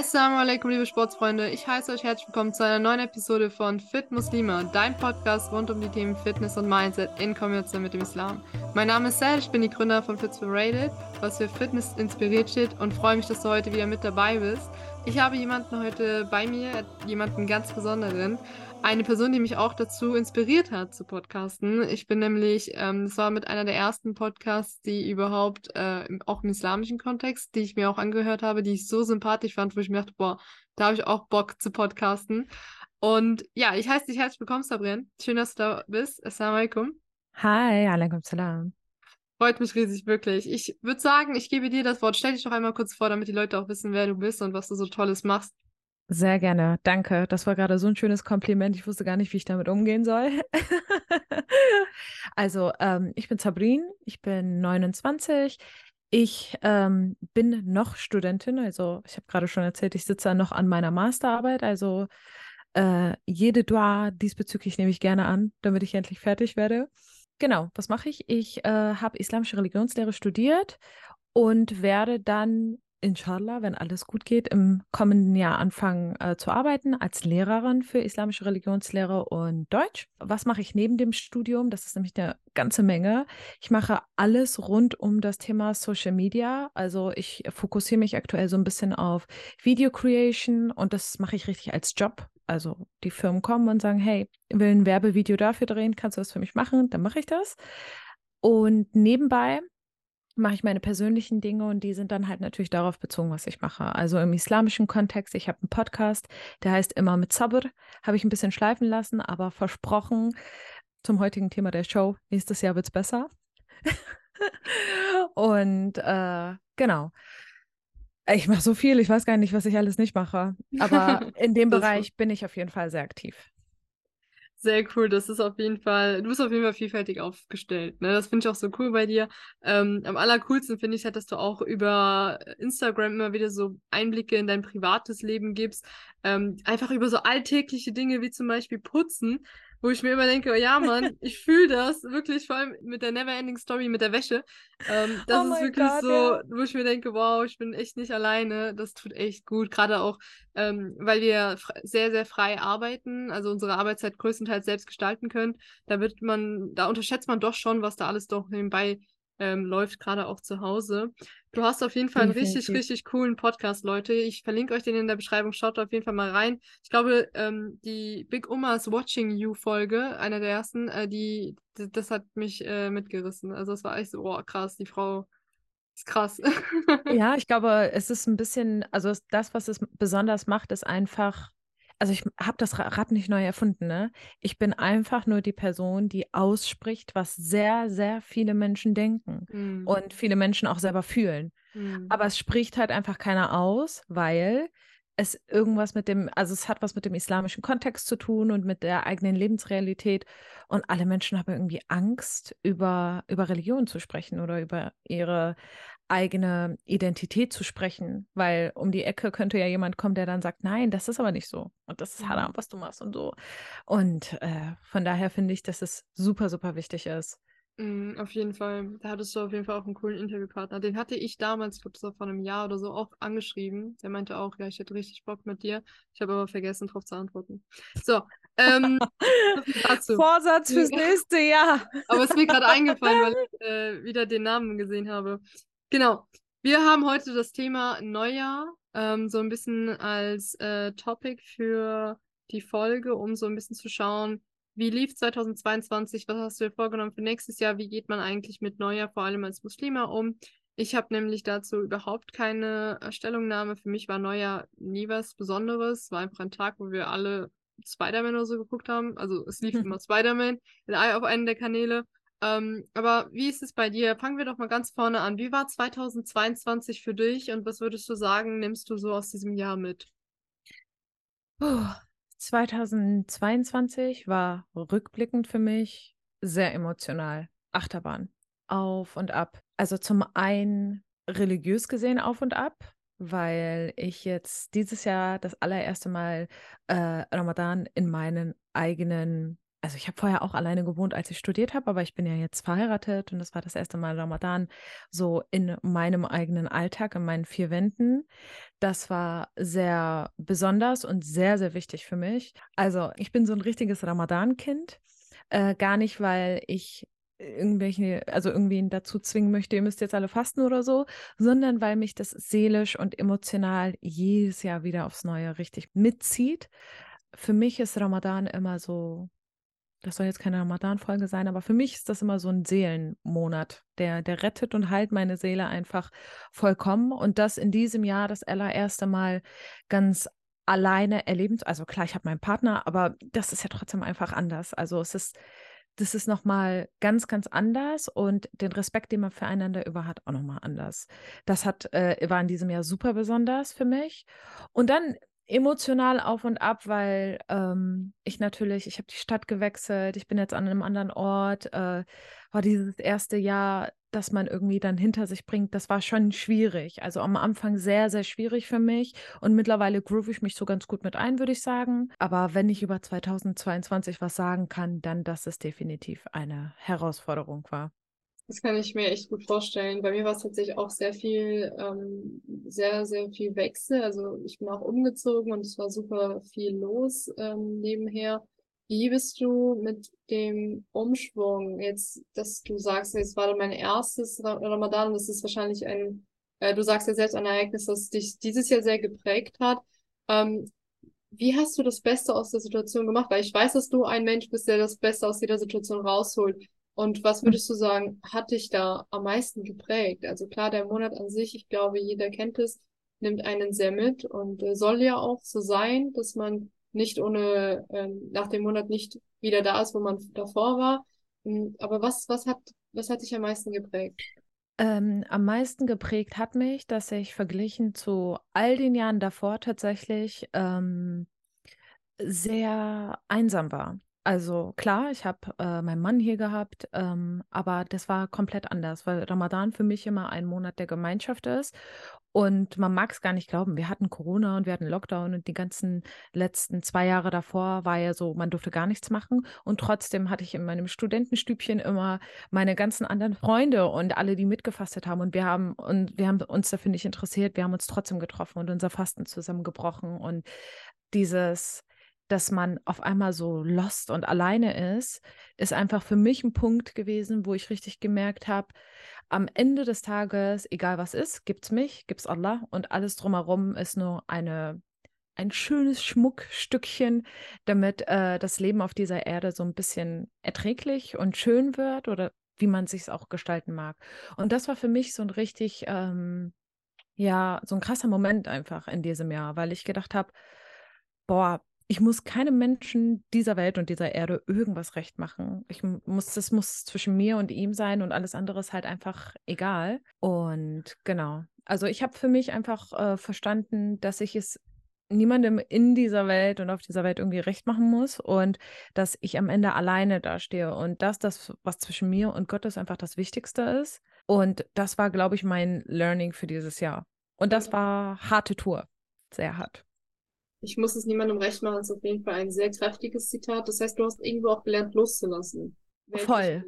Assalamu alaikum, liebe Sportsfreunde. Ich heiße euch herzlich willkommen zu einer neuen Episode von Fit Muslima, dein Podcast rund um die Themen Fitness und Mindset in Kombination mit dem Islam. Mein Name ist Sal, ich bin die Gründer von Fits Rated, was für Fitness inspiriert steht und freue mich, dass du heute wieder mit dabei bist. Ich habe jemanden heute bei mir, jemanden ganz besonderen eine Person, die mich auch dazu inspiriert hat zu podcasten. Ich bin nämlich, ähm, das war mit einer der ersten Podcasts, die überhaupt äh, auch im islamischen Kontext, die ich mir auch angehört habe, die ich so sympathisch fand, wo ich mir dachte, boah, da habe ich auch Bock zu podcasten. Und ja, ich heiße dich herzlich willkommen, Sabrin. Schön, dass du da bist. Assalamu alaikum. Hi, alaikum salam. Freut mich riesig, wirklich. Ich würde sagen, ich gebe dir das Wort. Stell dich doch einmal kurz vor, damit die Leute auch wissen, wer du bist und was du so Tolles machst. Sehr gerne, danke. Das war gerade so ein schönes Kompliment. Ich wusste gar nicht, wie ich damit umgehen soll. also, ähm, ich bin Sabrin, ich bin 29. Ich ähm, bin noch Studentin, also ich habe gerade schon erzählt, ich sitze noch an meiner Masterarbeit. Also äh, jede Dua diesbezüglich nehme ich gerne an, damit ich endlich fertig werde. Genau, was mache ich? Ich äh, habe islamische Religionslehre studiert und werde dann inshallah, wenn alles gut geht, im kommenden Jahr anfangen äh, zu arbeiten als Lehrerin für islamische Religionslehre und Deutsch. Was mache ich neben dem Studium? Das ist nämlich eine ganze Menge. Ich mache alles rund um das Thema Social Media. Also ich fokussiere mich aktuell so ein bisschen auf Video Creation und das mache ich richtig als Job. Also die Firmen kommen und sagen, hey, will ein Werbevideo dafür drehen, kannst du das für mich machen? Dann mache ich das. Und nebenbei mache ich meine persönlichen Dinge und die sind dann halt natürlich darauf bezogen, was ich mache. Also im islamischen Kontext, ich habe einen Podcast, der heißt immer mit Sabr, habe ich ein bisschen schleifen lassen, aber versprochen zum heutigen Thema der Show, nächstes Jahr wird es besser. und äh, genau. Ich mache so viel, ich weiß gar nicht, was ich alles nicht mache. Aber in dem Bereich bin ich auf jeden Fall sehr aktiv. Sehr cool, das ist auf jeden Fall, du bist auf jeden Fall vielfältig aufgestellt. Ne? Das finde ich auch so cool bei dir. Ähm, am allercoolsten finde ich halt, dass du auch über Instagram immer wieder so Einblicke in dein privates Leben gibst. Ähm, einfach über so alltägliche Dinge wie zum Beispiel Putzen wo ich mir immer denke, oh ja, Mann, ich fühle das wirklich, vor allem mit der Neverending Story mit der Wäsche. Ähm, das oh ist wirklich God, so, ja. wo ich mir denke, wow, ich bin echt nicht alleine. Das tut echt gut, gerade auch, ähm, weil wir sehr, sehr frei arbeiten, also unsere Arbeitszeit größtenteils selbst gestalten können. Da wird man, da unterschätzt man doch schon, was da alles doch nebenbei ähm, läuft, gerade auch zu Hause. Du hast auf jeden Fall einen richtig, richtig coolen Podcast, Leute. Ich verlinke euch den in der Beschreibung. Schaut auf jeden Fall mal rein. Ich glaube, ähm, die Big Umas Watching You Folge, einer der ersten, äh, die, die, das hat mich äh, mitgerissen. Also es war echt so, oh krass, die Frau ist krass. ja, ich glaube, es ist ein bisschen, also das, was es besonders macht, ist einfach also ich habe das Rad nicht neu erfunden, ne? Ich bin einfach nur die Person, die ausspricht, was sehr, sehr viele Menschen denken mhm. und viele Menschen auch selber fühlen. Mhm. Aber es spricht halt einfach keiner aus, weil es irgendwas mit dem, also es hat was mit dem islamischen Kontext zu tun und mit der eigenen Lebensrealität. Und alle Menschen haben irgendwie Angst, über, über Religion zu sprechen oder über ihre eigene Identität zu sprechen, weil um die Ecke könnte ja jemand kommen, der dann sagt, nein, das ist aber nicht so und das ist Haram, mhm. was du machst und so. Und äh, von daher finde ich, dass es super, super wichtig ist. Mm, auf jeden Fall. Da hattest du auf jeden Fall auch einen coolen Interviewpartner. Den hatte ich damals, ich glaube, so vor einem Jahr oder so, auch angeschrieben. Der meinte auch, ja, ich hätte richtig Bock mit dir. Ich habe aber vergessen, darauf zu antworten. So, ähm, Vorsatz fürs nächste Jahr. aber es ist mir gerade eingefallen, weil ich äh, wieder den Namen gesehen habe. Genau. Wir haben heute das Thema Neujahr ähm, so ein bisschen als äh, Topic für die Folge, um so ein bisschen zu schauen, wie lief 2022, was hast du dir vorgenommen für nächstes Jahr, wie geht man eigentlich mit Neujahr vor allem als Muslima um. Ich habe nämlich dazu überhaupt keine äh, Stellungnahme. Für mich war Neujahr nie was Besonderes. War einfach ein Tag, wo wir alle Spider-Man oder so geguckt haben. Also es lief immer Spider-Man auf einen der Kanäle. Ähm, aber wie ist es bei dir? Fangen wir doch mal ganz vorne an. Wie war 2022 für dich und was würdest du sagen, nimmst du so aus diesem Jahr mit? 2022 war rückblickend für mich sehr emotional. Achterbahn. Auf und ab. Also zum einen religiös gesehen auf und ab, weil ich jetzt dieses Jahr das allererste Mal äh, Ramadan in meinen eigenen also ich habe vorher auch alleine gewohnt, als ich studiert habe, aber ich bin ja jetzt verheiratet und das war das erste Mal Ramadan so in meinem eigenen Alltag, in meinen vier Wänden. Das war sehr besonders und sehr, sehr wichtig für mich. Also ich bin so ein richtiges Ramadan-Kind. Äh, gar nicht, weil ich irgendwelche, also irgendwen dazu zwingen möchte, ihr müsst jetzt alle fasten oder so, sondern weil mich das seelisch und emotional jedes Jahr wieder aufs Neue richtig mitzieht. Für mich ist Ramadan immer so das soll jetzt keine Ramadan-Folge sein, aber für mich ist das immer so ein Seelenmonat, der, der rettet und heilt meine Seele einfach vollkommen. Und das in diesem Jahr das allererste Mal ganz alleine erleben. Also klar, ich habe meinen Partner, aber das ist ja trotzdem einfach anders. Also es ist, das ist nochmal ganz, ganz anders und den Respekt, den man füreinander über hat, auch nochmal anders. Das hat, äh, war in diesem Jahr super besonders für mich. Und dann emotional auf und ab, weil ähm, ich natürlich, ich habe die Stadt gewechselt, ich bin jetzt an einem anderen Ort, äh, war dieses erste Jahr, das man irgendwie dann hinter sich bringt, das war schon schwierig. Also am Anfang sehr, sehr schwierig für mich und mittlerweile groove ich mich so ganz gut mit ein, würde ich sagen. Aber wenn ich über 2022 was sagen kann, dann, dass es definitiv eine Herausforderung war. Das kann ich mir echt gut vorstellen. Bei mir war es tatsächlich auch sehr viel, ähm, sehr, sehr viel Wechsel. Also ich bin auch umgezogen und es war super viel los ähm, nebenher. Wie bist du mit dem Umschwung jetzt, dass du sagst, es war mein erstes Ramadan und das ist wahrscheinlich ein, äh, du sagst ja selbst ein Ereignis, das dich dieses Jahr sehr geprägt hat. Ähm, wie hast du das Beste aus der Situation gemacht? Weil ich weiß, dass du ein Mensch bist, der das Beste aus jeder Situation rausholt. Und was würdest du sagen, hat dich da am meisten geprägt? Also klar, der Monat an sich, ich glaube, jeder kennt es, nimmt einen sehr mit und äh, soll ja auch so sein, dass man nicht ohne, ähm, nach dem Monat nicht wieder da ist, wo man davor war. Hm, aber was, was hat, was hat dich am meisten geprägt? Ähm, am meisten geprägt hat mich, dass ich verglichen zu all den Jahren davor tatsächlich ähm, sehr einsam war. Also klar, ich habe äh, meinen Mann hier gehabt, ähm, aber das war komplett anders, weil Ramadan für mich immer ein Monat der Gemeinschaft ist. Und man mag es gar nicht glauben, wir hatten Corona und wir hatten Lockdown und die ganzen letzten zwei Jahre davor war ja so, man durfte gar nichts machen. Und trotzdem hatte ich in meinem Studentenstübchen immer meine ganzen anderen Freunde und alle, die mitgefastet haben. Und wir haben, und wir haben uns dafür nicht interessiert, wir haben uns trotzdem getroffen und unser Fasten zusammengebrochen. Und dieses dass man auf einmal so lost und alleine ist, ist einfach für mich ein Punkt gewesen, wo ich richtig gemerkt habe, am Ende des Tages, egal was ist, gibt es mich, gibt es Allah und alles drumherum ist nur eine ein schönes Schmuckstückchen, damit äh, das Leben auf dieser Erde so ein bisschen erträglich und schön wird oder wie man sich es auch gestalten mag. Und das war für mich so ein richtig, ähm, ja, so ein krasser Moment einfach in diesem Jahr, weil ich gedacht habe, boah, ich muss keinem Menschen dieser Welt und dieser Erde irgendwas recht machen. Ich muss, das muss zwischen mir und ihm sein und alles andere ist halt einfach egal. Und genau. Also ich habe für mich einfach äh, verstanden, dass ich es niemandem in dieser Welt und auf dieser Welt irgendwie recht machen muss und dass ich am Ende alleine dastehe und dass das, was zwischen mir und Gott ist, einfach das Wichtigste ist. Und das war, glaube ich, mein Learning für dieses Jahr. Und das war harte Tour. Sehr hart. Ich muss es niemandem recht machen, ist auf jeden Fall ein sehr kräftiges Zitat. Das heißt, du hast irgendwo auch gelernt, loszulassen. Voll.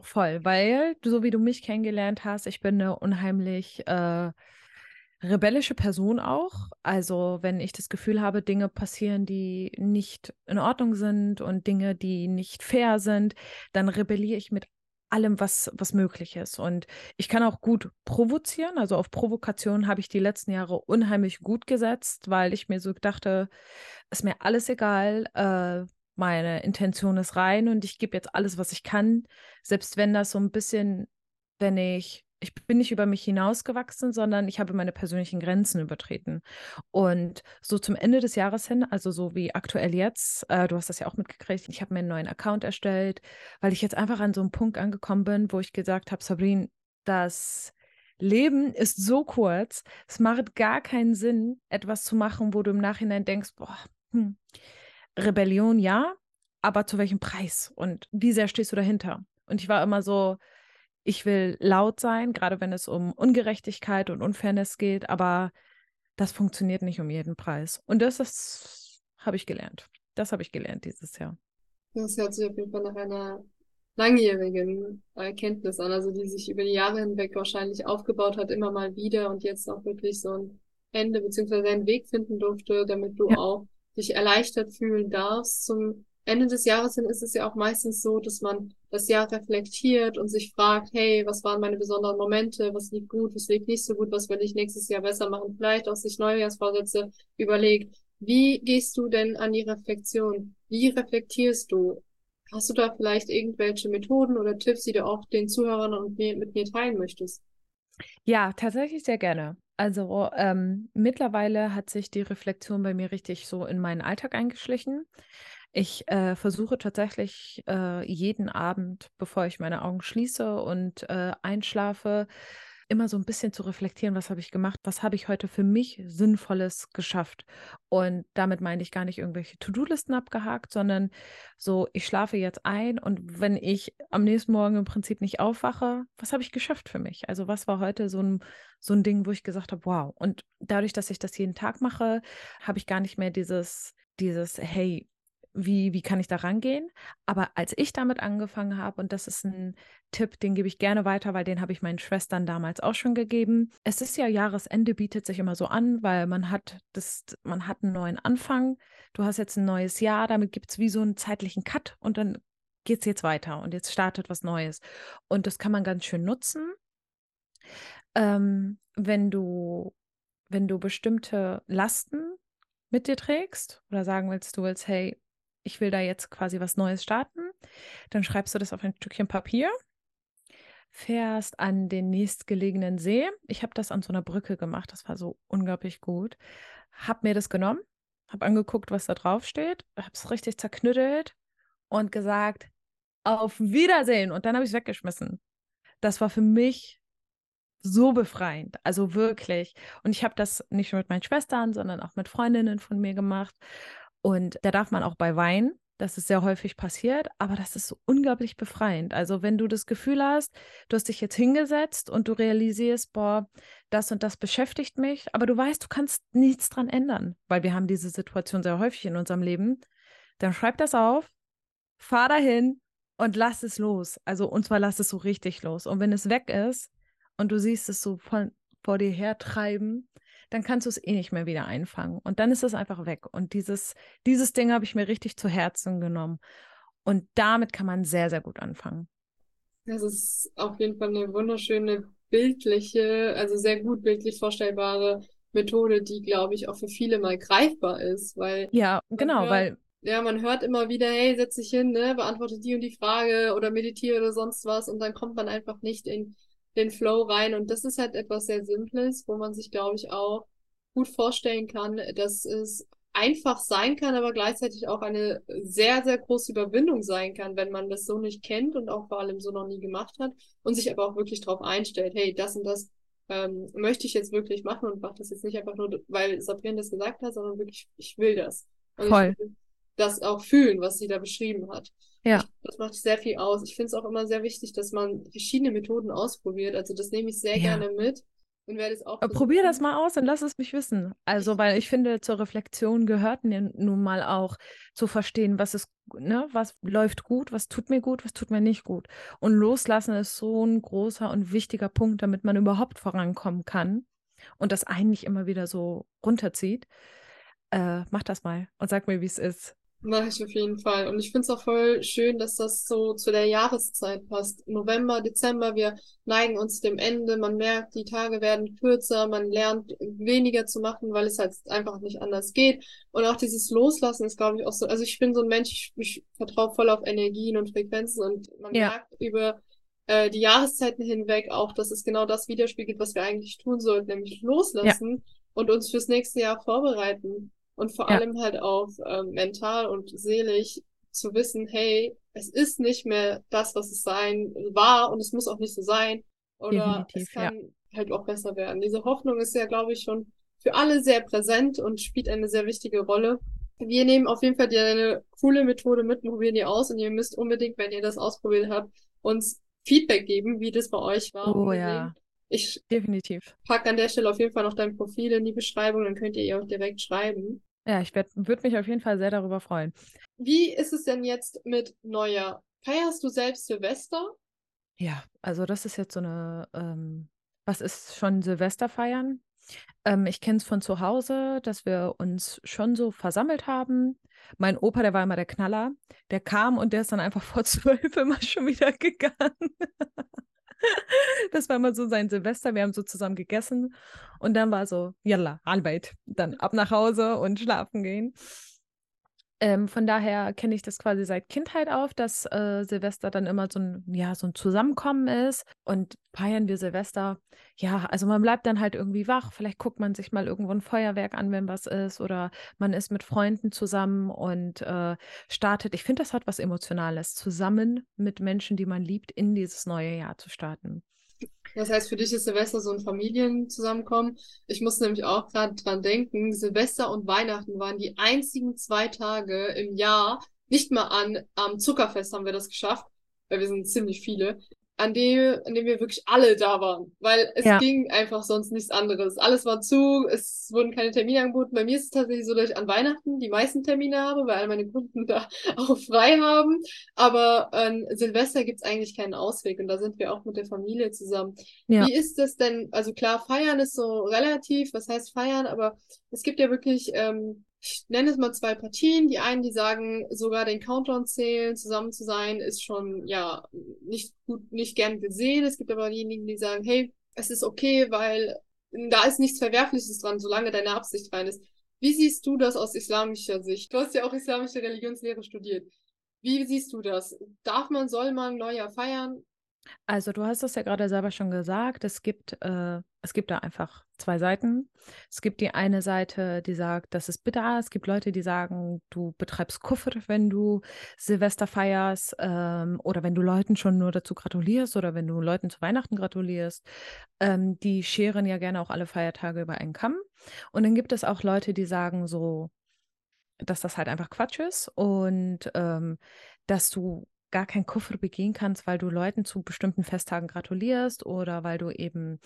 Voll, weil, so wie du mich kennengelernt hast, ich bin eine unheimlich äh, rebellische Person auch. Also, wenn ich das Gefühl habe, Dinge passieren, die nicht in Ordnung sind und Dinge, die nicht fair sind, dann rebelliere ich mit allem, was, was möglich ist. Und ich kann auch gut provozieren. Also auf Provokation habe ich die letzten Jahre unheimlich gut gesetzt, weil ich mir so dachte, ist mir alles egal. Äh, meine Intention ist rein und ich gebe jetzt alles, was ich kann. Selbst wenn das so ein bisschen, wenn ich ich bin nicht über mich hinausgewachsen, sondern ich habe meine persönlichen Grenzen übertreten. Und so zum Ende des Jahres hin, also so wie aktuell jetzt, äh, du hast das ja auch mitgekriegt, ich habe mir einen neuen Account erstellt, weil ich jetzt einfach an so einem Punkt angekommen bin, wo ich gesagt habe, Sabrin, das Leben ist so kurz, es macht gar keinen Sinn, etwas zu machen, wo du im Nachhinein denkst, boah, hm, Rebellion ja, aber zu welchem Preis und wie sehr stehst du dahinter? Und ich war immer so, ich will laut sein, gerade wenn es um Ungerechtigkeit und Unfairness geht, aber das funktioniert nicht um jeden Preis. Und das, das habe ich gelernt. Das habe ich gelernt dieses Jahr. Das hört sich auf jeden Fall nach einer langjährigen Erkenntnis an, also die sich über die Jahre hinweg wahrscheinlich aufgebaut hat, immer mal wieder und jetzt auch wirklich so ein Ende beziehungsweise einen Weg finden durfte, damit du Ja. auch dich erleichtert fühlen darfst. Zum Ende des Jahres hin ist es ja auch meistens so, dass man das Jahr reflektiert und sich fragt, hey, was waren meine besonderen Momente, was lief gut, was lief nicht so gut, was will ich nächstes Jahr besser machen, vielleicht auch sich Neujahrsvorsätze überlegt. Wie gehst du denn an die Reflexion? Wie reflektierst du? Hast du da vielleicht irgendwelche Methoden oder Tipps, die du auch den Zuhörern und mir, mit mir teilen möchtest? Ja, tatsächlich sehr gerne. Also ähm, mittlerweile hat sich die Reflexion bei mir richtig so in meinen Alltag eingeschlichen. Ich äh, versuche tatsächlich äh, jeden Abend, bevor ich meine Augen schließe und äh, einschlafe, immer so ein bisschen zu reflektieren, was habe ich gemacht, was habe ich heute für mich Sinnvolles geschafft. Und damit meine ich gar nicht irgendwelche To-Do-Listen abgehakt, sondern so, ich schlafe jetzt ein und wenn ich am nächsten Morgen im Prinzip nicht aufwache, was habe ich geschafft für mich? Also was war heute so ein, so ein Ding, wo ich gesagt habe, wow. Und dadurch, dass ich das jeden Tag mache, habe ich gar nicht mehr dieses, dieses, hey, wie, wie kann ich da rangehen? Aber als ich damit angefangen habe, und das ist ein Tipp, den gebe ich gerne weiter, weil den habe ich meinen Schwestern damals auch schon gegeben. Es ist ja Jahresende, bietet sich immer so an, weil man hat das, man hat einen neuen Anfang. Du hast jetzt ein neues Jahr, damit gibt es wie so einen zeitlichen Cut und dann geht es jetzt weiter und jetzt startet was Neues. Und das kann man ganz schön nutzen. Ähm, wenn du, wenn du bestimmte Lasten mit dir trägst oder sagen willst, du willst, hey, ich will da jetzt quasi was Neues starten, dann schreibst du das auf ein Stückchen Papier, fährst an den nächstgelegenen See. Ich habe das an so einer Brücke gemacht, das war so unglaublich gut. Hab mir das genommen, habe angeguckt, was da drauf steht, habe es richtig zerknüttelt und gesagt, auf Wiedersehen. Und dann habe ich es weggeschmissen. Das war für mich so befreiend, also wirklich. Und ich habe das nicht nur mit meinen Schwestern, sondern auch mit Freundinnen von mir gemacht. Und da darf man auch bei Wein, das ist sehr häufig passiert, aber das ist so unglaublich befreiend. Also wenn du das Gefühl hast, du hast dich jetzt hingesetzt und du realisierst, boah, das und das beschäftigt mich, aber du weißt, du kannst nichts dran ändern, weil wir haben diese Situation sehr häufig in unserem Leben, dann schreib das auf, fahr dahin und lass es los. Also und zwar lass es so richtig los. Und wenn es weg ist und du siehst es so von, vor dir her treiben, dann kannst du es eh nicht mehr wieder einfangen. Und dann ist es einfach weg. Und dieses, dieses Ding habe ich mir richtig zu Herzen genommen. Und damit kann man sehr, sehr gut anfangen. Das ist auf jeden Fall eine wunderschöne bildliche, also sehr gut bildlich vorstellbare Methode, die, glaube ich, auch für viele mal greifbar ist, weil Ja, genau, hört, weil ja, man hört immer wieder, hey, setz dich hin, ne, beantworte die und die Frage oder meditiere oder sonst was und dann kommt man einfach nicht in den Flow rein und das ist halt etwas sehr Simples, wo man sich, glaube ich, auch gut vorstellen kann, dass es einfach sein kann, aber gleichzeitig auch eine sehr, sehr große Überwindung sein kann, wenn man das so nicht kennt und auch vor allem so noch nie gemacht hat und sich aber auch wirklich darauf einstellt, hey, das und das ähm, möchte ich jetzt wirklich machen und mache das jetzt nicht einfach nur, weil Sabrina das gesagt hat, sondern wirklich, ich will das. Und voll. ich will das auch fühlen, was sie da beschrieben hat. Ja. Das macht sehr viel aus. Ich finde es auch immer sehr wichtig, dass man verschiedene Methoden ausprobiert. Also das nehme ich sehr Ja. gerne mit und werde es auch Probier das mal aus und lass es mich wissen. Also, weil ich finde, zur Reflexion gehört nun nun mal auch zu verstehen, was ist, ne, was läuft gut, was tut mir gut, was tut mir nicht gut. Und loslassen ist so ein großer und wichtiger Punkt, damit man überhaupt vorankommen kann und das eigentlich immer wieder so runterzieht. Äh, mach das mal und sag mir, wie es ist. Mache ich auf jeden Fall. Und ich finde es auch voll schön, dass das so zu der Jahreszeit passt. November, Dezember, wir neigen uns dem Ende. Man merkt, die Tage werden kürzer, man lernt weniger zu machen, weil es halt einfach nicht anders geht. Und auch dieses Loslassen ist, glaube ich, auch so. Also ich bin so ein Mensch, ich, ich vertraue voll auf Energien und Frequenzen und man Ja. merkt über äh, die Jahreszeiten hinweg auch, dass es genau das widerspiegelt, was wir eigentlich tun sollten, nämlich loslassen und uns fürs nächste Jahr vorbereiten. Und vor Ja. allem halt auch ähm, mental und seelisch zu wissen, hey, es ist nicht mehr das, was es sein war und es muss auch nicht so sein. Oder es Definitiv, ja. kann halt auch besser werden. Diese Hoffnung ist ja, glaube ich, schon für alle sehr präsent und spielt eine sehr wichtige Rolle. Wir nehmen auf jeden Fall dir eine coole Methode mit, und probieren die aus und ihr müsst unbedingt, wenn ihr das ausprobiert habt, uns Feedback geben, wie das bei euch war. Oh unbedingt. ja, Ich definitiv. packe an der Stelle auf jeden Fall noch dein Profil in die Beschreibung, dann könnt ihr ihr auch direkt schreiben. Ja, ich würde mich auf jeden Fall sehr darüber freuen. wie ist es denn jetzt mit Neujahr? Feierst du selbst Silvester? Ja, also das ist jetzt so eine, ähm, was ist schon Silvester feiern? Ähm, ich kenne es von zu Hause, dass wir uns schon so versammelt haben. Mein Opa, der war immer der Knaller. Der kam und der ist dann einfach vor zwölf immer schon wieder gegangen. Das war immer so sein Silvester. Wir haben so zusammen gegessen und dann war so, yalla, Arbeit. Dann ab nach Hause und schlafen gehen. Ähm, von daher kenne ich das quasi seit Kindheit auf, dass äh, Silvester dann immer so ein, ja, so ein Zusammenkommen ist. Und feiern wir Silvester, ja, also man bleibt dann halt irgendwie wach. Vielleicht guckt man sich mal irgendwo ein Feuerwerk an, wenn was ist. Oder man ist mit Freunden zusammen und äh, startet. Ich finde, das hat was Emotionales, zusammen mit Menschen, die man liebt, in dieses neue Jahr zu starten. Das heißt, für dich ist Silvester so ein Familienzusammenkommen. Ich muss nämlich auch gerade dran denken, Silvester und Weihnachten waren die einzigen zwei Tage im Jahr, nicht mal an, am Zuckerfest haben wir das geschafft, weil wir sind ziemlich viele, an dem, an dem wir wirklich alle da waren. Weil es ja. ging einfach sonst nichts anderes. Alles war zu, es wurden keine Termine angeboten. Bei mir ist es tatsächlich so, dass ich an Weihnachten die meisten Termine habe, weil all meine Kunden da auch frei haben. Aber an Silvester gibt's eigentlich keinen Ausweg und da sind wir auch mit der Familie zusammen. Ja. Wie ist das denn? Also klar, feiern ist so relativ, was heißt feiern, aber es gibt ja wirklich ähm, ich nenne es mal zwei Partien. Die einen, die sagen, sogar den Countdown zählen, zusammen zu sein, ist schon, ja, nicht gut, nicht gern gesehen. Es gibt aber diejenigen, die sagen, hey, es ist okay, weil da ist nichts Verwerfliches dran, solange deine Absicht rein ist. Wie siehst du das aus islamischer Sicht? Du hast ja auch islamische Religionslehre studiert. Wie siehst du das? Darf man, soll man Neujahr feiern? Also, du hast das ja gerade selber schon gesagt. Es gibt, äh, es gibt da einfach zwei Seiten. Es gibt die eine Seite, die sagt, das ist bitter. Es gibt Leute, die sagen, du betreibst Kufr, wenn du Silvester feierst ähm, oder wenn du Leuten schon nur dazu gratulierst oder wenn du Leuten zu Weihnachten gratulierst. Ähm, die scheren ja gerne auch alle Feiertage über einen Kamm. Und dann gibt es auch Leute, die sagen so, dass das halt einfach Quatsch ist und ähm, dass du gar kein Kufr begehen kannst, weil du Leuten zu bestimmten Festtagen gratulierst oder weil du eben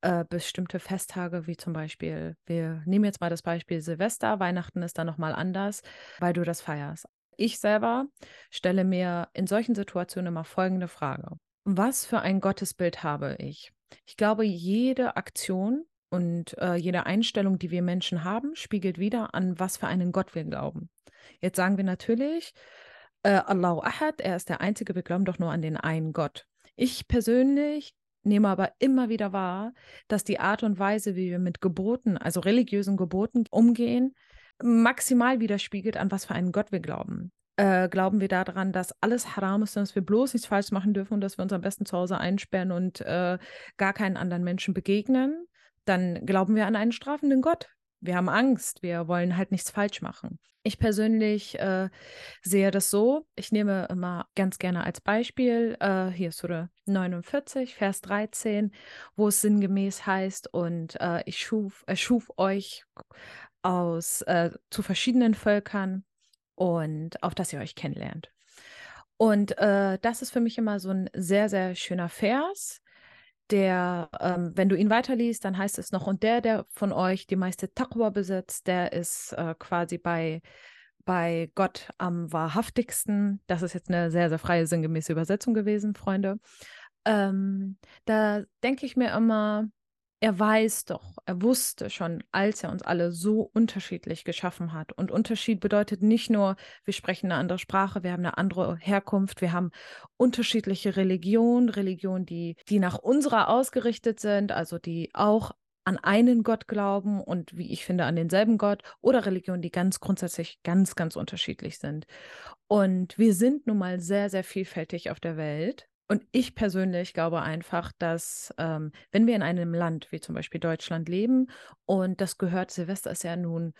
äh, bestimmte Festtage, wie zum Beispiel, wir nehmen jetzt mal das Beispiel Silvester, Weihnachten ist dann nochmal anders, weil du das feierst. Ich selber stelle mir in solchen Situationen immer folgende Frage. Was für ein Gottesbild habe ich? Ich glaube, jede Aktion und äh, jede Einstellung, die wir Menschen haben, spiegelt wieder an, was für einen Gott wir glauben. Jetzt sagen wir natürlich, äh, Allahu Ahad, er ist der Einzige, wir glauben doch nur an den einen Gott. Ich persönlich nehme aber immer wieder wahr, dass die Art und Weise, wie wir mit Geboten, also religiösen Geboten umgehen, maximal widerspiegelt, an was für einen Gott wir glauben. Äh, glauben wir daran, dass alles haram ist und dass wir bloß nichts falsch machen dürfen und dass wir uns am besten zu Hause einsperren und äh, gar keinen anderen Menschen begegnen, dann glauben wir an einen strafenden Gott. Wir haben Angst, wir wollen halt nichts falsch machen. Ich persönlich äh, sehe das so. Ich nehme immer ganz gerne als Beispiel, äh, hier ist Surah 49, Vers 13, wo es sinngemäß heißt, und äh, ich schuf, erschuf euch aus äh, zu verschiedenen Völkern und auf dass ihr euch kennenlernt. Und äh, das ist für mich immer so ein sehr, sehr schöner Vers, der, ähm, wenn du ihn weiterliest, dann heißt es noch, und der, der von euch die meiste Taqwa besitzt, der ist äh, quasi bei, bei Gott am wahrhaftigsten. Das ist jetzt eine sehr, sehr freie, sinngemäße Übersetzung gewesen, Freunde. Ähm, da denke ich mir immer, er weiß doch, er wusste schon, als er uns alle so unterschiedlich geschaffen hat. Und Unterschied bedeutet nicht nur, wir sprechen eine andere Sprache, wir haben eine andere Herkunft, wir haben unterschiedliche Religionen, Religionen, die, die nach unserer ausgerichtet sind, also die auch an einen Gott glauben und wie ich finde an denselben Gott oder Religionen, die ganz grundsätzlich ganz, ganz unterschiedlich sind. Und wir sind nun mal sehr, sehr vielfältig auf der Welt. Und ich persönlich glaube einfach, dass ähm, wenn wir in einem Land wie zum Beispiel Deutschland leben und das gehört, Silvester ist ja nun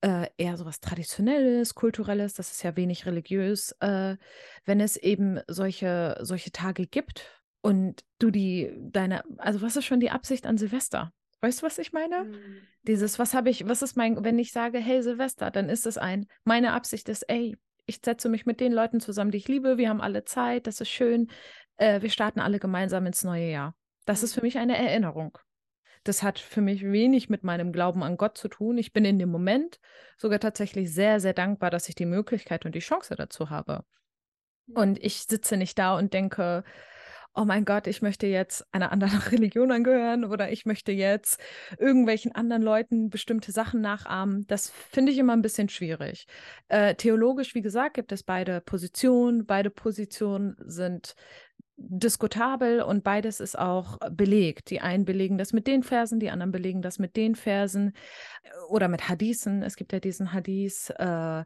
äh, eher so was Traditionelles, Kulturelles, das ist ja wenig religiös, äh, wenn es eben solche, solche Tage gibt und du die, deine, also was ist schon die Absicht an Silvester? Weißt du, was ich meine? Mhm. Dieses, was habe ich, was ist mein, wenn ich sage, hey Silvester, dann ist es ein, meine Absicht ist, ey, ich setze mich mit den Leuten zusammen, die ich liebe, wir haben alle Zeit, das ist schön, äh, wir starten alle gemeinsam ins neue Jahr. Das ist für mich eine Erinnerung. Das hat für mich wenig mit meinem Glauben an Gott zu tun. Ich bin in dem Moment sogar tatsächlich sehr, sehr dankbar, dass ich die Möglichkeit und die Chance dazu habe. Und ich sitze nicht da und denke, oh mein Gott, ich möchte jetzt einer anderen Religion angehören oder ich möchte jetzt irgendwelchen anderen Leuten bestimmte Sachen nachahmen. Das finde ich immer ein bisschen schwierig. Äh, theologisch, wie gesagt, gibt es beide Positionen. Beide Positionen sind diskutabel und beides ist auch belegt. Die einen belegen das mit den Versen, die anderen belegen das mit den Versen äh, oder mit Hadithen. Es gibt ja diesen Hadith, äh,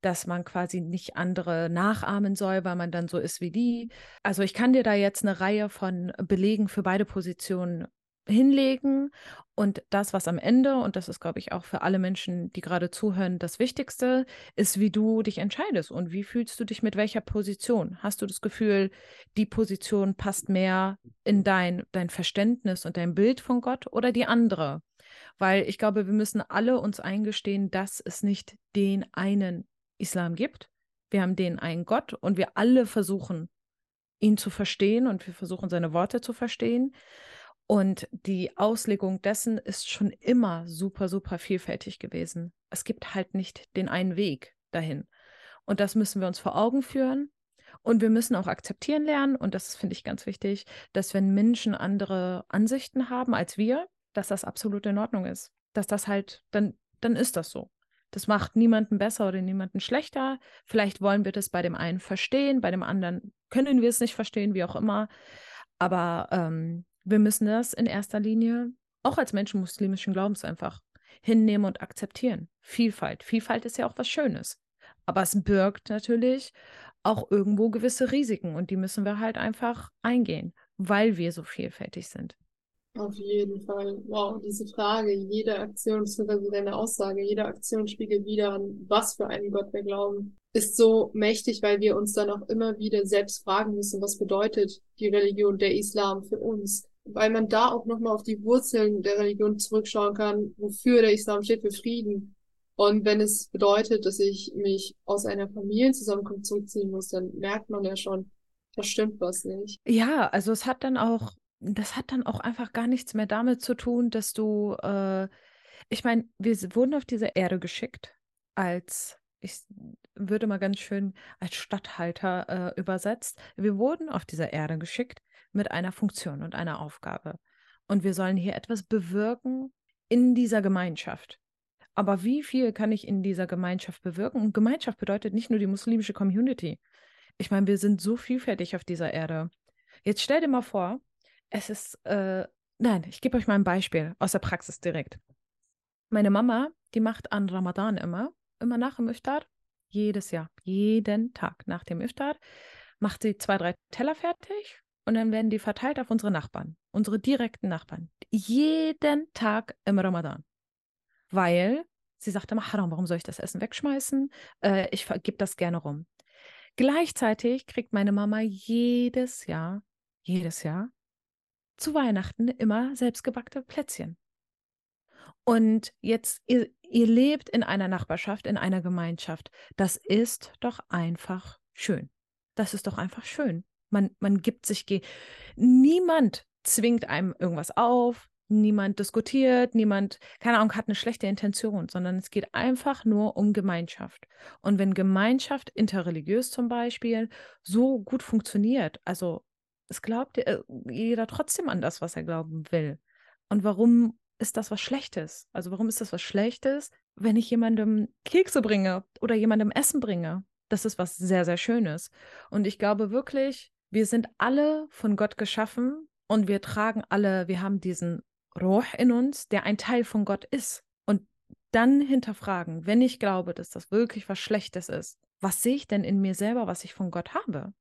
dass man quasi nicht andere nachahmen soll, weil man dann so ist wie die. Also ich kann dir da jetzt eine Reihe von Belegen für beide Positionen hinlegen. Und das, was am Ende, und das ist, glaube ich, auch für alle Menschen, die gerade zuhören, das Wichtigste, ist, wie du dich entscheidest und wie fühlst du dich mit welcher Position. Hast du das Gefühl, die Position passt mehr in dein, dein Verständnis und dein Bild von Gott oder die andere? Weil ich glaube, wir müssen alle uns eingestehen, dass es nicht den einen Islam gibt. Wir haben den einen Gott und wir alle versuchen, ihn zu verstehen und wir versuchen, seine Worte zu verstehen. Und die Auslegung dessen ist schon immer super, super vielfältig gewesen. Es gibt halt nicht den einen Weg dahin. Und das müssen wir uns vor Augen führen. Und wir müssen auch akzeptieren lernen, und das finde ich ganz wichtig, dass wenn Menschen andere Ansichten haben als wir, dass das absolut in Ordnung ist. Dass das halt, dann, dann ist das so. Das macht niemanden besser oder niemanden schlechter. Vielleicht wollen wir das bei dem einen verstehen, bei dem anderen können wir es nicht verstehen, wie auch immer. Aber ähm, wir müssen das in erster Linie auch als Menschen muslimischen Glaubens einfach hinnehmen und akzeptieren. Vielfalt. Vielfalt ist ja auch was Schönes. Aber es birgt natürlich auch irgendwo gewisse Risiken und die müssen wir halt einfach eingehen, weil wir so vielfältig sind. Auf jeden Fall. Wow, diese Frage, jede Aktion, beziehungsweise deine Aussage, jede Aktion spiegelt wieder an, was für einen Gott wir glauben, ist so mächtig, weil wir uns dann auch immer wieder selbst fragen müssen, was bedeutet die Religion, der Islam für uns? Weil man da auch nochmal auf die Wurzeln der Religion zurückschauen kann, wofür der Islam steht, für Frieden. Und wenn es bedeutet, dass ich mich aus einer Familienzusammenkunft zurückziehen muss, dann merkt man ja schon, da stimmt was nicht. Ja, also es hat dann auch das hat dann auch einfach gar nichts mehr damit zu tun, dass du, äh, ich meine, wir wurden auf diese Erde geschickt als, ich würde mal ganz schön als Statthalter äh, übersetzt. Wir wurden auf dieser Erde geschickt mit einer Funktion und einer Aufgabe. Und wir sollen hier etwas bewirken in dieser Gemeinschaft. Aber wie viel kann ich in dieser Gemeinschaft bewirken? Und Gemeinschaft bedeutet nicht nur die muslimische Community. Ich meine, wir sind so vielfältig auf dieser Erde. Jetzt stell dir mal vor, es ist, äh, nein, ich gebe euch mal ein Beispiel aus der Praxis direkt. Meine Mama, die macht an Ramadan immer, immer nach dem Iftar, jedes Jahr, jeden Tag nach dem Iftar, macht sie zwei, drei Teller fertig und dann werden die verteilt auf unsere Nachbarn, unsere direkten Nachbarn. Jeden Tag im Ramadan. Weil sie sagt immer, Haram, warum soll ich das Essen wegschmeißen? Äh, ich gebe das gerne rum. Gleichzeitig kriegt meine Mama jedes Jahr, jedes Jahr zu Weihnachten immer selbstgebackte Plätzchen. Und jetzt, ihr, ihr lebt in einer Nachbarschaft, in einer Gemeinschaft. Das ist doch einfach schön. Das ist doch einfach schön. Man, man gibt sich, niemand zwingt einem irgendwas auf, niemand diskutiert, niemand, keine Ahnung, hat eine schlechte Intention, sondern es geht einfach nur um Gemeinschaft. Und wenn Gemeinschaft interreligiös zum Beispiel so gut funktioniert, also es glaubt äh, jeder trotzdem an das, was er glauben will. Und warum ist das was Schlechtes? Also warum ist das was Schlechtes, wenn ich jemandem Kekse bringe oder jemandem Essen bringe? Das ist was sehr, sehr Schönes. Und ich glaube wirklich, wir sind alle von Gott geschaffen und wir tragen alle, wir haben diesen Roh in uns, der ein Teil von Gott ist. Und dann hinterfragen, wenn ich glaube, dass das wirklich was Schlechtes ist, was sehe ich denn in mir selber, was ich von Gott habe?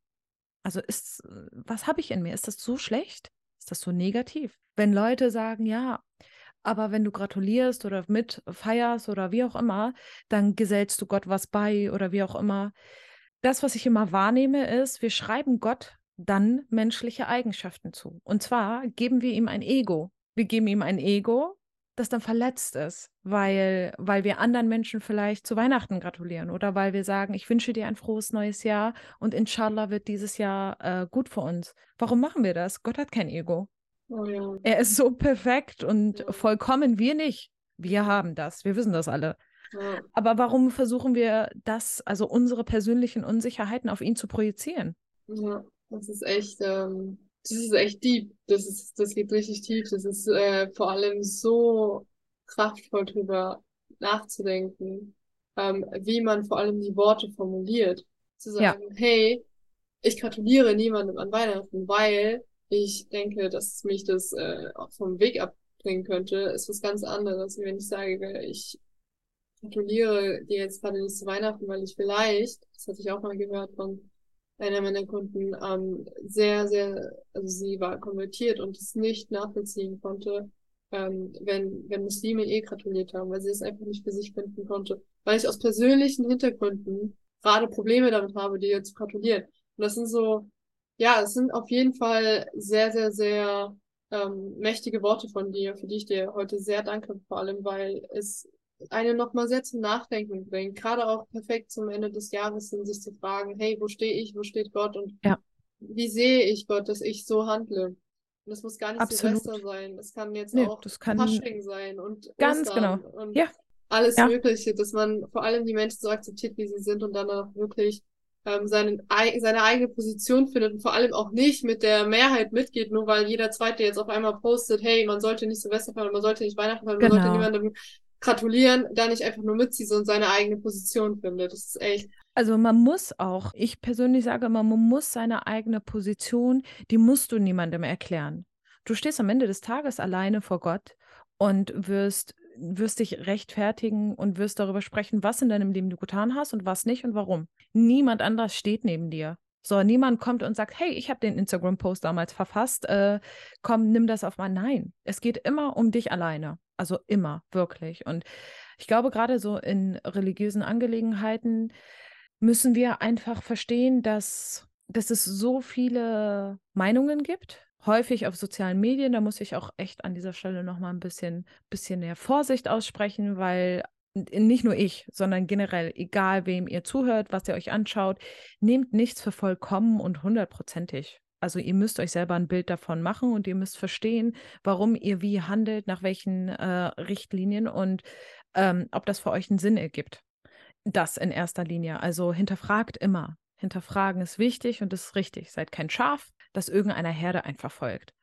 Also ist, was habe ich in mir? Ist das so schlecht? Ist das so negativ? Wenn Leute sagen, ja, aber wenn du gratulierst oder mit feierst oder wie auch immer, dann gesellst du Gott was bei oder wie auch immer. Das, was ich immer wahrnehme, ist, wir schreiben Gott dann menschliche Eigenschaften zu. Und zwar geben wir ihm ein Ego. Wir geben ihm ein Ego, das dann verletzt ist, weil, weil wir anderen Menschen vielleicht zu Weihnachten gratulieren oder weil wir sagen, ich wünsche dir ein frohes neues Jahr und inshallah wird dieses Jahr äh, gut für uns. Warum machen wir das? Gott hat kein Ego. Oh ja. Er ist so perfekt und Ja. vollkommen, wir nicht. Wir haben das, wir wissen das alle. Ja. Aber warum versuchen wir das, also unsere persönlichen Unsicherheiten auf ihn zu projizieren? Ja, das ist echt, ähm, das ist echt deep. Das ist, das geht richtig tief. Das ist äh, vor allem so kraftvoll drüber nachzudenken, ähm, wie man vor allem die Worte formuliert. Zu Ja. sagen, hey, ich gratuliere niemandem an Weihnachten, weil ich denke, dass mich das äh, auch vom Weg abbringen könnte, ist was ganz anderes. Wenn ich sage, ich gratuliere dir jetzt gerade nicht zu Weihnachten, weil ich vielleicht, das hatte ich auch mal gehört von einer meiner Kunden, ähm, sehr, sehr, also sie war konvertiert und es nicht nachvollziehen konnte, ähm, wenn, wenn Muslime eh gratuliert haben, weil sie es einfach nicht für sich finden konnte, weil ich aus persönlichen Hintergründen gerade Probleme damit habe, dir zu gratulieren. Und das sind so, ja, es sind auf jeden Fall sehr, sehr, sehr ähm, mächtige Worte von dir, für die ich dir heute sehr danke, vor allem, weil es einen nochmal sehr zum Nachdenken bringt. Gerade auch perfekt zum Ende des Jahres hin, sich zu fragen, hey, wo stehe ich, wo steht Gott und Ja. wie sehe ich Gott, dass ich so handle? Und das muss gar nicht Absolut. Silvester sein. Das kann jetzt Nee, auch das kann Fasching sein und ganz Ostern genau. und Ja. alles Ja. Mögliche, dass man vor allem die Menschen so akzeptiert, wie sie sind und dann auch wirklich ähm, seinen, ei- seine eigene Position findet und vor allem auch nicht mit der Mehrheit mitgeht, nur weil jeder Zweite jetzt auf einmal postet, hey, man sollte nicht Silvester feiern, man sollte nicht Weihnachten feiern, man sollte Genau. niemandem gratulieren, da nicht einfach nur mitzieht und seine eigene Position findet. Das ist echt, Also man muss auch, ich persönlich sage immer, man muss seine eigene Position, die musst du niemandem erklären. Du stehst am Ende des Tages alleine vor Gott und wirst, wirst dich rechtfertigen und wirst darüber sprechen, was in deinem Leben du getan hast und was nicht und warum. Niemand anders steht neben dir. So, niemand kommt und sagt, hey, ich habe den Instagram-Post damals verfasst, äh, komm, nimm das auf mal. Nein, es geht immer um dich alleine. Also immer, wirklich. Und ich glaube, gerade so in religiösen Angelegenheiten müssen wir einfach verstehen, dass, dass es so viele Meinungen gibt. Häufig auf sozialen Medien, da muss ich auch echt an dieser Stelle nochmal ein bisschen, bisschen mehr Vorsicht aussprechen, weil nicht nur ich, sondern generell, egal wem ihr zuhört, was ihr euch anschaut, nehmt nichts für vollkommen und hundertprozentig. Also ihr müsst euch selber ein Bild davon machen und ihr müsst verstehen, warum ihr wie handelt, nach welchen äh, Richtlinien und ähm, ob das für euch einen Sinn ergibt. Das in erster Linie. Also hinterfragt immer. Hinterfragen ist wichtig und ist richtig. Seid kein Schaf, das irgendeiner Herde einfach folgt.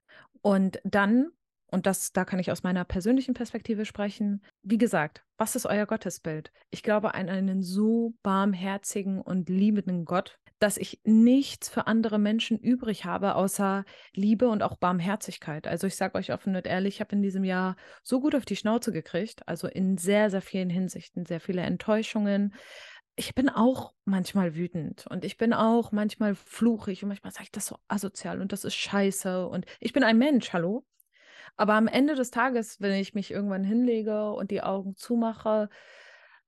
Und dann, und das, da kann ich aus meiner persönlichen Perspektive sprechen, wie gesagt, was ist euer Gottesbild? Ich glaube an einen so barmherzigen und liebenden Gott, dass ich nichts für andere Menschen übrig habe, außer Liebe und auch Barmherzigkeit. Also ich sage euch offen und ehrlich, ich habe in diesem Jahr so gut auf die Schnauze gekriegt, also in sehr, sehr vielen Hinsichten, sehr viele Enttäuschungen. Ich bin auch manchmal wütend und ich bin auch manchmal fluchig und manchmal sage ich das so asozial und das ist scheiße und ich bin ein Mensch, hallo? Aber am Ende des Tages, wenn ich mich irgendwann hinlege und die Augen zumache,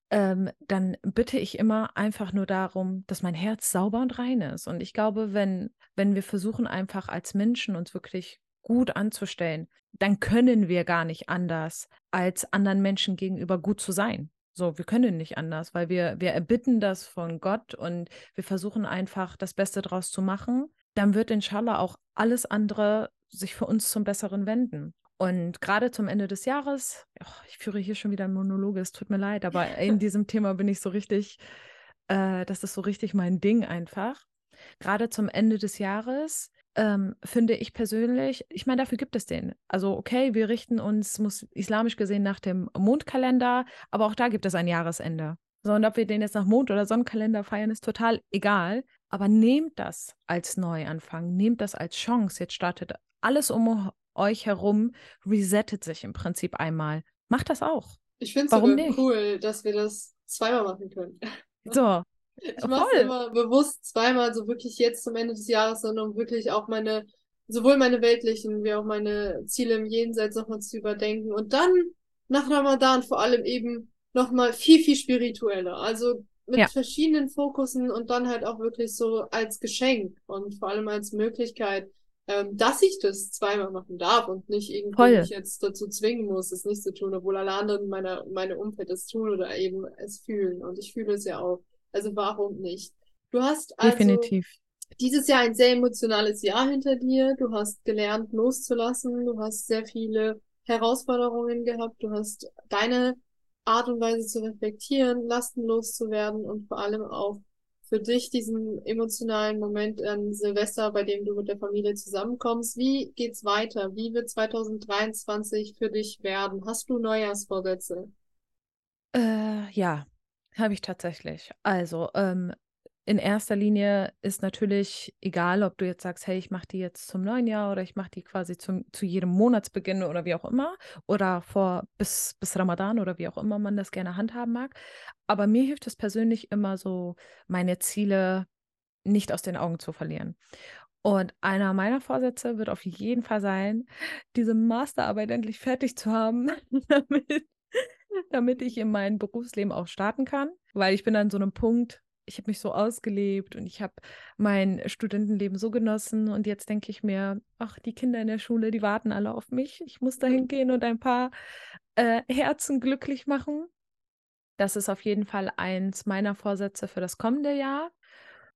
ähm, dann bitte ich immer einfach nur darum, dass mein Herz sauber und rein ist. Und ich glaube, wenn, wenn wir versuchen, einfach als Menschen uns wirklich gut anzustellen, dann können wir gar nicht anders, als anderen Menschen gegenüber gut zu sein. So, wir können nicht anders, weil wir, wir erbitten das von Gott und wir versuchen einfach das Beste draus zu machen. Dann wird inshallah auch alles andere sich für uns zum Besseren wenden. Und gerade zum Ende des Jahres, oh, ich führe hier schon wieder einen Monolog, es tut mir leid, aber in diesem Thema bin ich so richtig, äh, das ist so richtig mein Ding einfach. Gerade zum Ende des Jahres ähm, finde ich persönlich, ich meine, dafür gibt es den. Also, okay, wir richten uns muss islamisch gesehen nach dem Mondkalender, aber auch da gibt es ein Jahresende. So, und ob wir den jetzt nach Mond- oder Sonnenkalender feiern, ist total egal. Aber nehmt das als Neuanfang, nehmt das als Chance. Jetzt startet alles um euch herum, resettet sich im Prinzip einmal. Macht das auch. ich finde es cool, dass wir das zweimal machen können. So, Ich mache immer bewusst zweimal, so wirklich jetzt zum Ende des Jahres, sondern um wirklich auch meine, sowohl meine weltlichen wie auch meine Ziele im Jenseits nochmal zu überdenken. Und dann nach Ramadan vor allem eben nochmal viel, viel spiritueller. Also mit Ja. verschiedenen Fokussen und dann halt auch wirklich so als Geschenk und vor allem als Möglichkeit, ähm, dass ich das zweimal machen darf und nicht irgendwie Voll. mich jetzt dazu zwingen muss, es nicht zu tun, obwohl alle anderen meiner, meine Umfeld es tun oder eben es fühlen. Und ich fühle es ja auch. Also warum nicht? Du hast also definitiv. dieses Jahr ein sehr emotionales Jahr hinter dir. Du hast gelernt, loszulassen. Du hast sehr viele Herausforderungen gehabt. Du hast deine Art und Weise zu reflektieren, lastenlos zu werden und vor allem auch für dich diesen emotionalen Moment an Silvester, bei dem du mit der Familie zusammenkommst. Wie geht's weiter? Wie wird 2023 für dich werden? Hast du Neujahrsvorsätze? Äh, ja, habe ich tatsächlich. Also, ähm, in erster Linie ist natürlich egal, ob du jetzt sagst, hey, ich mache die jetzt zum neuen Jahr oder ich mache die quasi zum, zu jedem Monatsbeginn oder wie auch immer oder vor bis, bis Ramadan oder wie auch immer man das gerne handhaben mag. Aber mir hilft es persönlich immer so, meine Ziele nicht aus den Augen zu verlieren. Und einer meiner Vorsätze wird auf jeden Fall sein, diese Masterarbeit endlich fertig zu haben, damit, damit ich in mein Berufsleben auch starten kann. Weil ich bin an so einem Punkt, ich habe mich so ausgelebt und ich habe mein Studentenleben so genossen. Und jetzt denke ich mir, ach, die Kinder in der Schule, die warten alle auf mich. Ich muss dahin gehen und ein paar äh, Herzen glücklich machen. Das ist auf jeden Fall eins meiner Vorsätze für das kommende Jahr.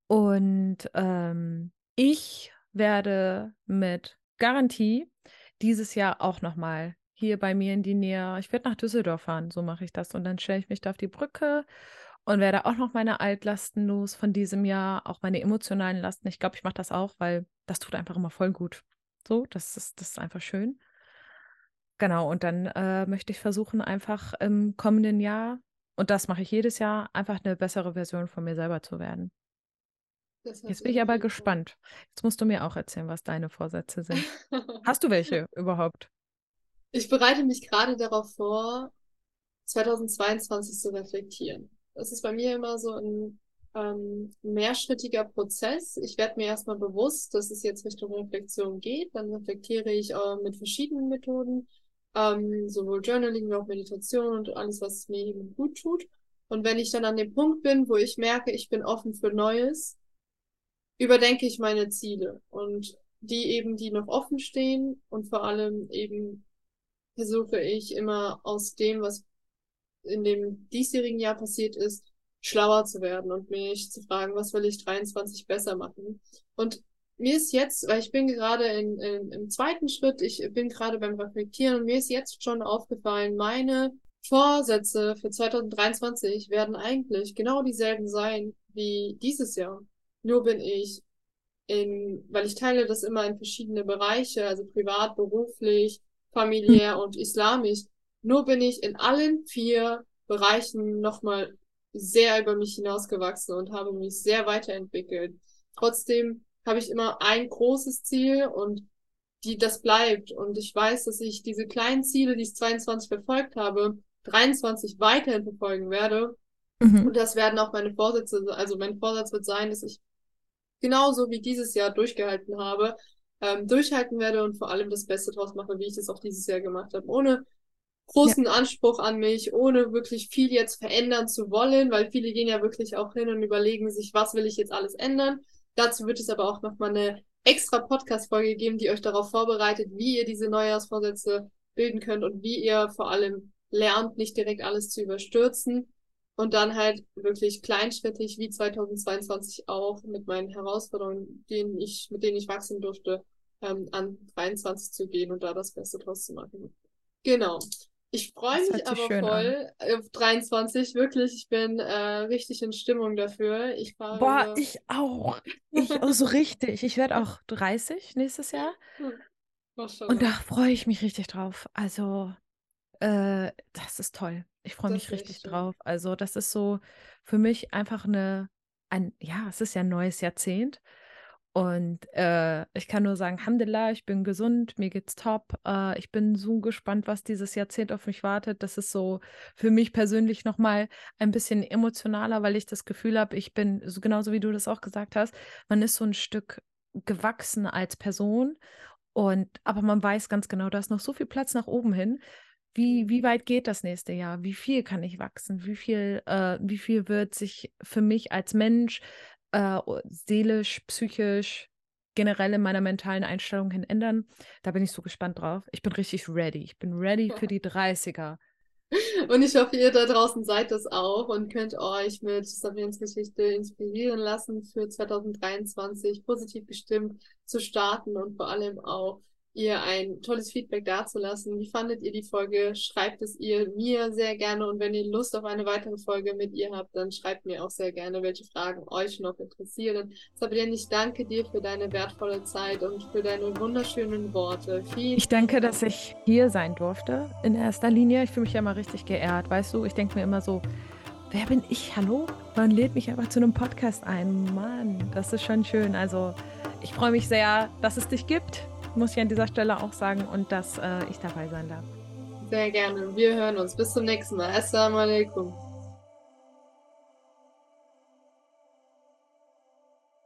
Und ähm, ich werde mit Garantie dieses Jahr auch nochmal hier bei mir in die Nähe, ich werde nach Düsseldorf fahren, so mache ich das. Und dann stelle ich mich da auf die Brücke und werde auch noch meine Altlasten los von diesem Jahr, auch meine emotionalen Lasten. Ich glaube, ich mache das auch, weil das tut einfach immer voll gut. So, das ist, das ist einfach schön. Genau, und dann äh, möchte ich versuchen, einfach im kommenden Jahr, und das mache ich jedes Jahr, einfach eine bessere Version von mir selber zu werden. Jetzt bin ich aber gespannt. Jetzt musst du mir auch erzählen, was deine Vorsätze sind. Hast du welche überhaupt? Ich bereite mich gerade darauf vor, 2022 zu reflektieren. Das ist bei mir immer so ein ähm, mehrschrittiger Prozess. Ich werde mir erstmal bewusst, dass es jetzt Richtung Reflexion geht. Dann reflektiere ich äh, mit verschiedenen Methoden, ähm, sowohl Journaling wie auch Meditation und alles, was mir eben gut tut. Und wenn ich dann an dem Punkt bin, wo ich merke, ich bin offen für Neues, überdenke ich meine Ziele und die eben, die noch offen stehen und vor allem eben versuche ich immer aus dem, was in dem diesjährigen Jahr passiert ist, schlauer zu werden und mich zu fragen, was will ich 23 besser machen. Und mir ist jetzt, weil ich bin gerade in, in, im zweiten Schritt, ich bin gerade beim Reflektieren und mir ist jetzt schon aufgefallen, meine Vorsätze für 2023 werden eigentlich genau dieselben sein wie dieses Jahr. Nur bin ich in, weil ich teile das immer in verschiedene Bereiche, also privat, beruflich, familiär und islamisch. Nur bin ich in allen vier Bereichen nochmal sehr über mich hinausgewachsen und habe mich sehr weiterentwickelt. Trotzdem habe ich immer ein großes Ziel und die, das bleibt. Und ich weiß, dass ich diese kleinen Ziele, die ich 22 verfolgt habe, 23 weiterhin verfolgen werde. Mhm. Und das werden auch meine Vorsätze, also mein Vorsatz wird sein, dass ich genauso wie dieses Jahr durchgehalten habe, ähm, durchhalten werde und vor allem das Beste draus mache, wie ich das auch dieses Jahr gemacht habe. Ohne großen ja. Anspruch an mich, ohne wirklich viel jetzt verändern zu wollen, weil viele gehen ja wirklich auch hin und überlegen sich, was will ich jetzt alles ändern. Dazu wird es aber auch nochmal eine extra Podcast-Folge geben, die euch darauf vorbereitet, wie ihr diese Neujahrsvorsätze bilden könnt und wie ihr vor allem lernt, nicht direkt alles zu überstürzen und dann halt wirklich kleinschrittig wie 2022 auch mit meinen Herausforderungen, denen ich, mit denen ich wachsen durfte, ähm, an 23 zu gehen und da das Beste draus zu machen. Genau. Ich freue mich aber voll an. auf 23, wirklich. Ich bin äh, richtig in Stimmung dafür. Ich fahre Boah, ich auch. Ich auch so richtig. Ich werde auch 30 nächstes Jahr. Hm. Und da freue ich mich richtig drauf. Also, äh, das ist toll. Ich freue mich richtig drauf. Also, das ist so für mich einfach eine, ein, ja, es ist ja ein neues Jahrzehnt. Und äh, ich kann nur sagen, Alhamdulillah, ich bin gesund, mir geht's top. Äh, ich bin so gespannt, was dieses Jahrzehnt auf mich wartet. Das ist so für mich persönlich nochmal ein bisschen emotionaler, weil ich das Gefühl habe, ich bin, so genauso wie du das auch gesagt hast, man ist so ein Stück gewachsen als Person. Und aber man weiß ganz genau, da ist noch so viel Platz nach oben hin. Wie, wie weit geht das nächste Jahr? Wie viel kann ich wachsen? Wie viel, äh, wie viel wird sich für mich als Mensch äh, seelisch, psychisch, generell in meiner mentalen Einstellung hin ändern. Da bin ich so gespannt drauf. Ich bin richtig ready. Ich bin ready für die 30er. Und ich hoffe, ihr da draußen seid das auch und könnt euch mit Sabrins Geschichte inspirieren lassen für 2023 positiv gestimmt zu starten und vor allem auch ihr ein tolles Feedback dazulassen. Wie fandet ihr die Folge? Schreibt es ihr mir sehr gerne und wenn ihr Lust auf eine weitere Folge mit ihr habt, dann schreibt mir auch sehr gerne, welche Fragen euch noch interessieren. Sabrina, ich danke dir für deine wertvolle Zeit und für deine wunderschönen Worte. Vielen ich danke, dass ich hier sein durfte in erster Linie. Ich fühle mich ja immer richtig geehrt. Weißt du, ich denke mir immer so, wer bin ich? Hallo? Man lädt mich einfach zu einem Podcast ein. Mann, das ist schon schön. Also ich freue mich sehr, dass es dich gibt muss ich an dieser Stelle auch sagen und dass äh, ich dabei sein darf. Sehr gerne. Wir hören uns. Bis zum nächsten Mal. Assalamu alaikum.